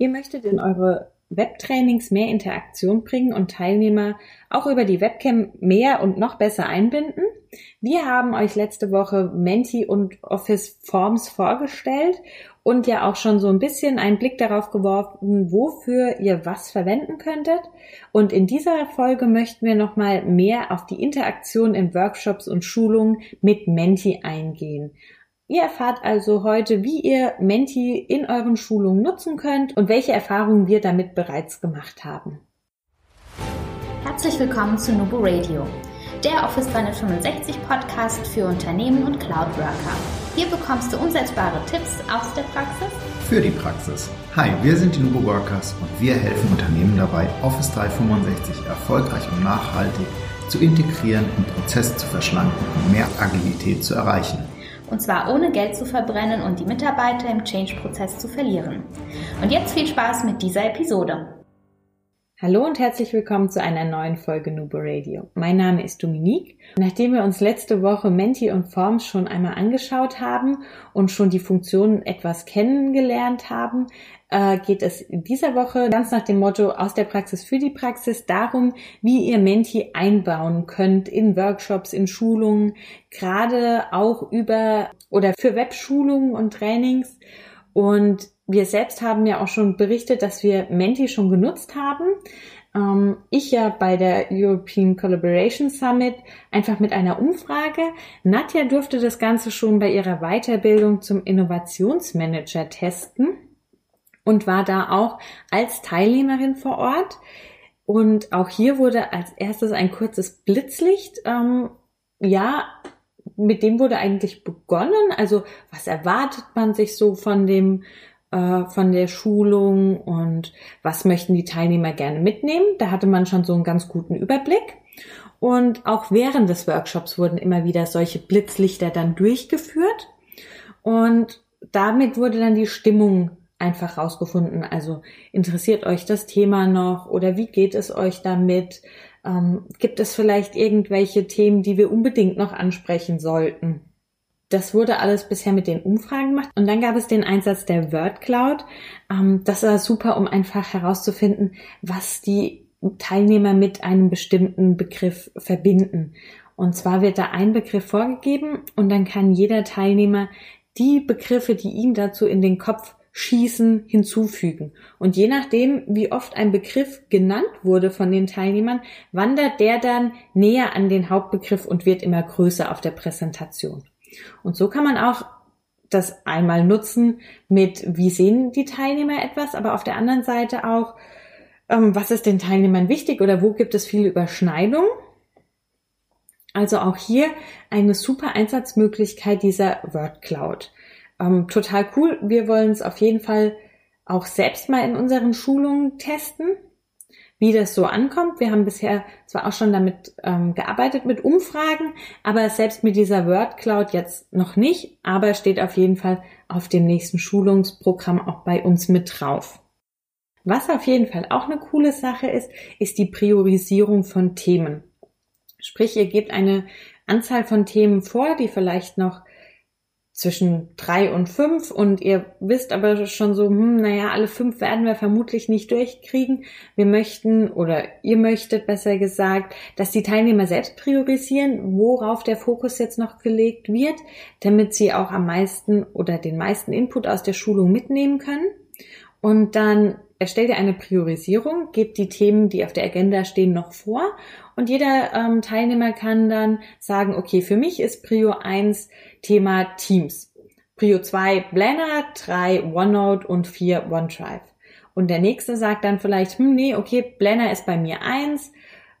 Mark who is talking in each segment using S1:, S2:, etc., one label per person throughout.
S1: Ihr möchtet in eure Webtrainings mehr Interaktion bringen und Teilnehmer auch über die Webcam mehr und noch besser einbinden. Wir haben euch letzte Woche Menti und Office Forms vorgestellt und ja auch schon so ein bisschen einen Blick darauf geworfen, wofür ihr was verwenden könntet. Und in dieser Folge möchten wir nochmal mehr auf die Interaktion in Workshops und Schulungen mit Menti eingehen. Ihr erfahrt also heute, wie ihr Menti in euren Schulungen nutzen könnt und welche Erfahrungen wir damit bereits gemacht haben.
S2: Herzlich willkommen zu Nubo Radio, der Office 365 Podcast für Unternehmen und Cloud Worker. Hier bekommst du umsetzbare Tipps aus der Praxis
S3: für die Praxis. Hi, wir sind die Nubo Workers und wir helfen Unternehmen dabei, Office 365 erfolgreich und nachhaltig zu integrieren, im Prozess zu verschlanken und mehr Agilität zu erreichen
S2: und zwar ohne Geld zu verbrennen und die Mitarbeiter im Change-Prozess zu verlieren. Und jetzt viel Spaß mit dieser Episode.
S1: Hallo und herzlich willkommen zu einer neuen Folge Nubo Radio. Mein Name ist Dominique. Nachdem wir uns letzte Woche Menti und Forms schon einmal angeschaut haben und schon die Funktionen etwas kennengelernt haben, äh, geht es in dieser Woche ganz nach dem Motto aus der Praxis für die Praxis darum, wie ihr Menti einbauen könnt in Workshops, in Schulungen, gerade auch über oder für Webschulungen und Trainings. Und wir selbst haben ja auch schon berichtet, dass wir Menti schon genutzt haben. Ähm, ich ja bei der European Collaboration Summit einfach mit einer Umfrage. Nadja durfte das Ganze schon bei ihrer Weiterbildung zum Innovationsmanager testen und war da auch als Teilnehmerin vor Ort. Und auch hier wurde als erstes ein kurzes Blitzlicht. Ähm, ja, mit dem wurde eigentlich begonnen. Also was erwartet man sich so von dem äh, von der Schulung und was möchten die Teilnehmer gerne mitnehmen? Da hatte man schon so einen ganz guten Überblick. Und auch während des Workshops wurden immer wieder solche Blitzlichter dann durchgeführt. Und damit wurde dann die Stimmung einfach rausgefunden. Also interessiert euch das Thema noch oder wie geht es euch damit? Ähm, gibt es vielleicht irgendwelche Themen, die wir unbedingt noch ansprechen sollten? Das wurde alles bisher mit den Umfragen gemacht. Und dann gab es den Einsatz der Word Cloud. Ähm, das war super, um einfach herauszufinden, was die Teilnehmer mit einem bestimmten Begriff verbinden. Und zwar wird da ein Begriff vorgegeben und dann kann jeder Teilnehmer die Begriffe, die ihm dazu in den Kopf Schießen hinzufügen. Und je nachdem, wie oft ein Begriff genannt wurde von den Teilnehmern, wandert der dann näher an den Hauptbegriff und wird immer größer auf der Präsentation. Und so kann man auch das einmal nutzen mit, wie sehen die Teilnehmer etwas, aber auf der anderen Seite auch, ähm, was ist den Teilnehmern wichtig oder wo gibt es viele Überschneidungen. Also auch hier eine super Einsatzmöglichkeit dieser Word Cloud ähm, total cool. Wir wollen es auf jeden Fall auch selbst mal in unseren Schulungen testen, wie das so ankommt. Wir haben bisher zwar auch schon damit ähm, gearbeitet mit Umfragen, aber selbst mit dieser Word Cloud jetzt noch nicht, aber steht auf jeden Fall auf dem nächsten Schulungsprogramm auch bei uns mit drauf. Was auf jeden Fall auch eine coole Sache ist, ist die Priorisierung von Themen. Sprich, ihr gebt eine Anzahl von Themen vor, die vielleicht noch zwischen drei und fünf und ihr wisst aber schon so, hm, naja, alle fünf werden wir vermutlich nicht durchkriegen. Wir möchten oder ihr möchtet besser gesagt, dass die Teilnehmer selbst priorisieren, worauf der Fokus jetzt noch gelegt wird, damit sie auch am meisten oder den meisten Input aus der Schulung mitnehmen können. Und dann erstellt ihr eine Priorisierung, gebt die Themen, die auf der Agenda stehen, noch vor und jeder ähm, Teilnehmer kann dann sagen, okay, für mich ist Prio 1 Thema Teams. Prio 2 Planner, 3 OneNote und 4 OneDrive. Und der nächste sagt dann vielleicht, hm, nee, okay, Planner ist bei mir 1,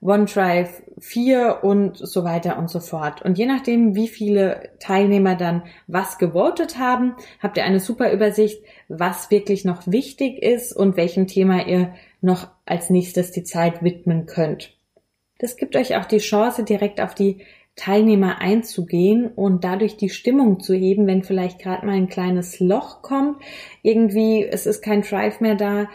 S1: OneDrive 4 und so weiter und so fort. Und je nachdem, wie viele Teilnehmer dann was gewotet haben, habt ihr eine super Übersicht, was wirklich noch wichtig ist und welchem Thema ihr noch als nächstes die Zeit widmen könnt. Das gibt euch auch die Chance, direkt auf die Teilnehmer einzugehen und dadurch die Stimmung zu heben, wenn vielleicht gerade mal ein kleines Loch kommt, irgendwie es ist kein Drive mehr da,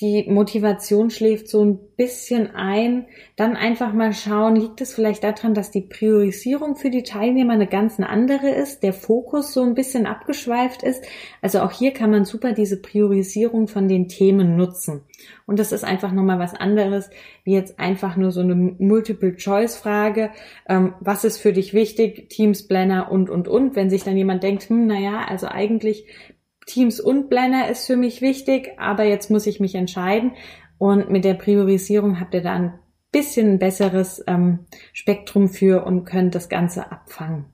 S1: die Motivation schläft so ein bisschen ein, dann einfach mal schauen, liegt es vielleicht daran, dass die Priorisierung für die Teilnehmer eine ganz andere ist, der Fokus so ein bisschen abgeschweift ist. Also auch hier kann man super diese Priorisierung von den Themen nutzen. Und das ist einfach nochmal was anderes, wie jetzt einfach nur so eine Multiple-Choice-Frage. Ähm, was ist für dich wichtig? Teams, Planner und, und, und. Wenn sich dann jemand denkt, hm, naja, also eigentlich Teams und Blender ist für mich wichtig, aber jetzt muss ich mich entscheiden. Und mit der Priorisierung habt ihr da ein bisschen besseres ähm, Spektrum für und könnt das Ganze abfangen.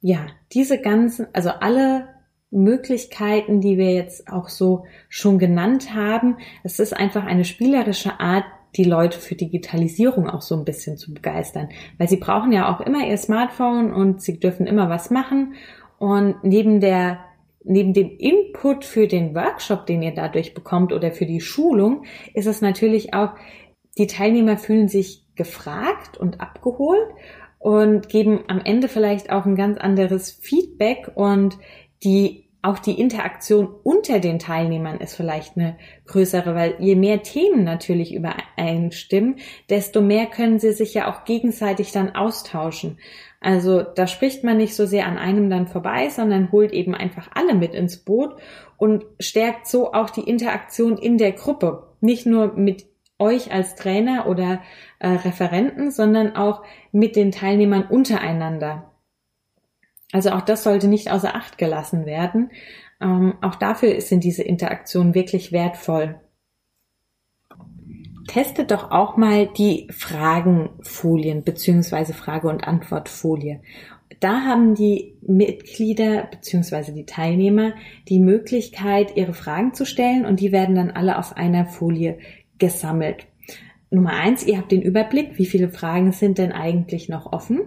S1: Ja, diese ganzen, also alle Möglichkeiten, die wir jetzt auch so schon genannt haben, es ist einfach eine spielerische Art, die Leute für Digitalisierung auch so ein bisschen zu begeistern, weil sie brauchen ja auch immer ihr Smartphone und sie dürfen immer was machen und neben der neben dem Input für den Workshop, den ihr dadurch bekommt oder für die Schulung, ist es natürlich auch, die Teilnehmer fühlen sich gefragt und abgeholt und geben am Ende vielleicht auch ein ganz anderes Feedback und die auch die Interaktion unter den Teilnehmern ist vielleicht eine größere, weil je mehr Themen natürlich übereinstimmen, desto mehr können sie sich ja auch gegenseitig dann austauschen. Also da spricht man nicht so sehr an einem dann vorbei, sondern holt eben einfach alle mit ins Boot und stärkt so auch die Interaktion in der Gruppe. Nicht nur mit euch als Trainer oder äh, Referenten, sondern auch mit den Teilnehmern untereinander. Also auch das sollte nicht außer Acht gelassen werden. Ähm, auch dafür sind diese Interaktionen wirklich wertvoll testet doch auch mal die Fragenfolien beziehungsweise Frage- und Antwortfolie. Da haben die Mitglieder beziehungsweise die Teilnehmer die Möglichkeit, ihre Fragen zu stellen und die werden dann alle auf einer Folie gesammelt. Nummer eins, ihr habt den Überblick, wie viele Fragen sind denn eigentlich noch offen.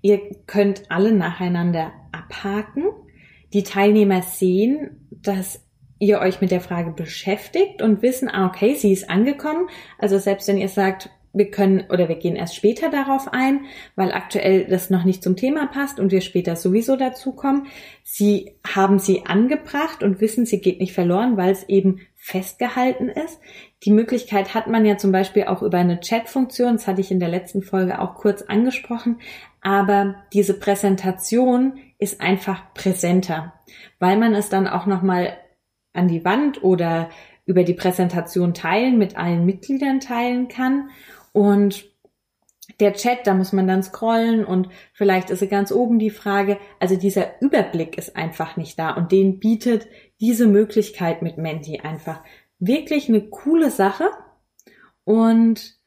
S1: Ihr könnt alle nacheinander abhaken. Die Teilnehmer sehen, dass ihr euch mit der Frage beschäftigt und wissen, ah, okay, sie ist angekommen. Also selbst wenn ihr sagt, wir können oder wir gehen erst später darauf ein, weil aktuell das noch nicht zum Thema passt und wir später sowieso dazukommen. Sie haben sie angebracht und wissen, sie geht nicht verloren, weil es eben festgehalten ist. Die Möglichkeit hat man ja zum Beispiel auch über eine Chat-Funktion, das hatte ich in der letzten Folge auch kurz angesprochen, aber diese Präsentation ist einfach präsenter, weil man es dann auch nochmal an die Wand oder über die Präsentation teilen, mit allen Mitgliedern teilen kann. Und der Chat, da muss man dann scrollen und vielleicht ist ganz oben die Frage. Also dieser Überblick ist einfach nicht da und den bietet diese Möglichkeit mit Menti einfach wirklich eine coole Sache. Und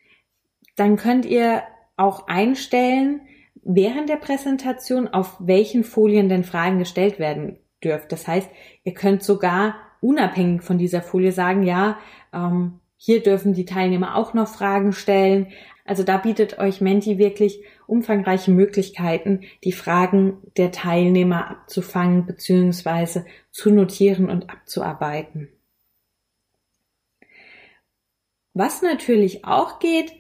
S1: dann könnt ihr auch einstellen, während der Präsentation, auf welchen Folien denn Fragen gestellt werden dürft. Das heißt, ihr könnt sogar unabhängig von dieser Folie sagen, ja, ähm, hier dürfen die Teilnehmer auch noch Fragen stellen. Also da bietet euch Menti wirklich umfangreiche Möglichkeiten, die Fragen der Teilnehmer abzufangen bzw. zu notieren und abzuarbeiten. Was natürlich auch geht,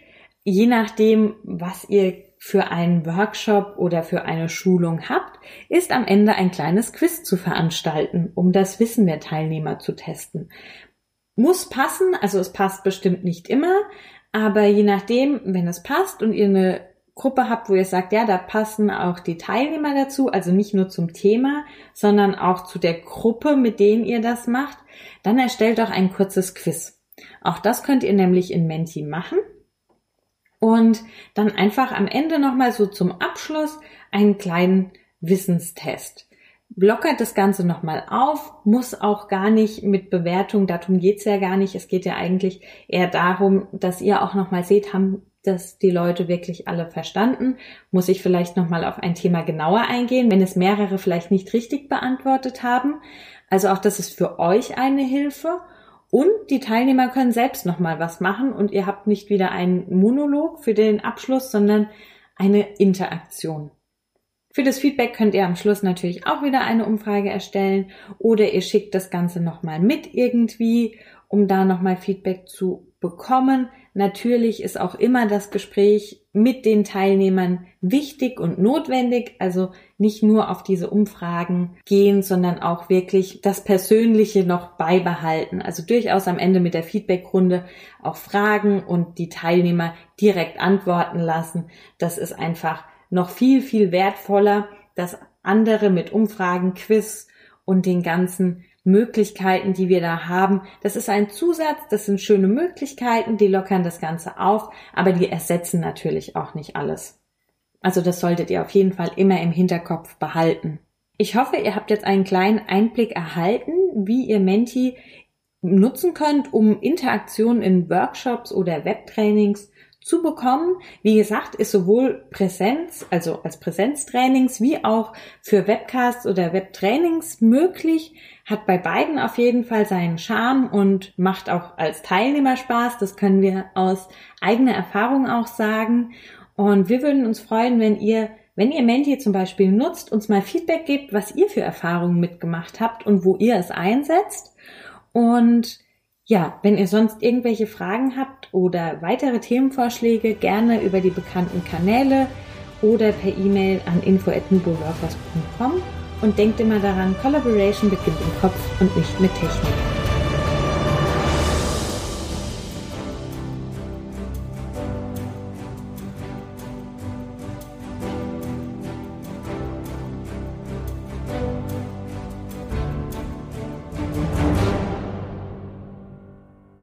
S1: je nachdem, was ihr für einen Workshop oder für eine Schulung habt, ist am Ende ein kleines Quiz zu veranstalten, um das Wissen der Teilnehmer zu testen. Muss passen, also es passt bestimmt nicht immer, aber je nachdem, wenn es passt und ihr eine Gruppe habt, wo ihr sagt, ja, da passen auch die Teilnehmer dazu, also nicht nur zum Thema, sondern auch zu der Gruppe, mit denen ihr das macht, dann erstellt doch ein kurzes Quiz. Auch das könnt ihr nämlich in Menti machen und dann einfach am Ende nochmal so zum Abschluss einen kleinen Wissenstest. Blockert das Ganze nochmal auf, muss auch gar nicht mit Bewertung, darum geht's ja gar nicht. Es geht ja eigentlich eher darum, dass ihr auch nochmal seht, haben das die Leute wirklich alle verstanden? Muss ich vielleicht nochmal auf ein Thema genauer eingehen, wenn es mehrere vielleicht nicht richtig beantwortet haben? Also auch das ist für euch eine Hilfe. Und die Teilnehmer können selbst nochmal was machen und ihr habt nicht wieder einen Monolog für den Abschluss, sondern eine Interaktion. Für das Feedback könnt ihr am Schluss natürlich auch wieder eine Umfrage erstellen oder ihr schickt das Ganze nochmal mit irgendwie, um da nochmal Feedback zu bekommen. Natürlich ist auch immer das Gespräch mit den Teilnehmern wichtig und notwendig. Also nicht nur auf diese Umfragen gehen, sondern auch wirklich das Persönliche noch beibehalten. Also durchaus am Ende mit der Feedbackrunde auch fragen und die Teilnehmer direkt antworten lassen. Das ist einfach noch viel, viel wertvoller, dass andere mit Umfragen, Quiz und den ganzen Möglichkeiten, die wir da haben. Das ist ein Zusatz, das sind schöne Möglichkeiten, die lockern das Ganze auf, aber die ersetzen natürlich auch nicht alles. Also das solltet ihr auf jeden Fall immer im Hinterkopf behalten. Ich hoffe, ihr habt jetzt einen kleinen Einblick erhalten, wie ihr Menti nutzen könnt, um Interaktionen in Workshops oder Webtrainings zu bekommen. Wie gesagt, ist sowohl Präsenz, also als Präsenztrainings, wie auch für Webcasts oder Webtrainings möglich. Hat bei beiden auf jeden Fall seinen Charme und macht auch als Teilnehmer Spaß. Das können wir aus eigener Erfahrung auch sagen. Und wir würden uns freuen, wenn ihr wenn ihr Menti zum Beispiel nutzt, uns mal Feedback gebt, was ihr für Erfahrungen mitgemacht habt und wo ihr es einsetzt. Und ja, wenn ihr sonst irgendwelche Fragen habt oder weitere Themenvorschläge, gerne über die bekannten Kanäle oder per E-Mail an info.nuboworkers.com und denkt immer daran, Collaboration beginnt im Kopf und nicht mit Technik.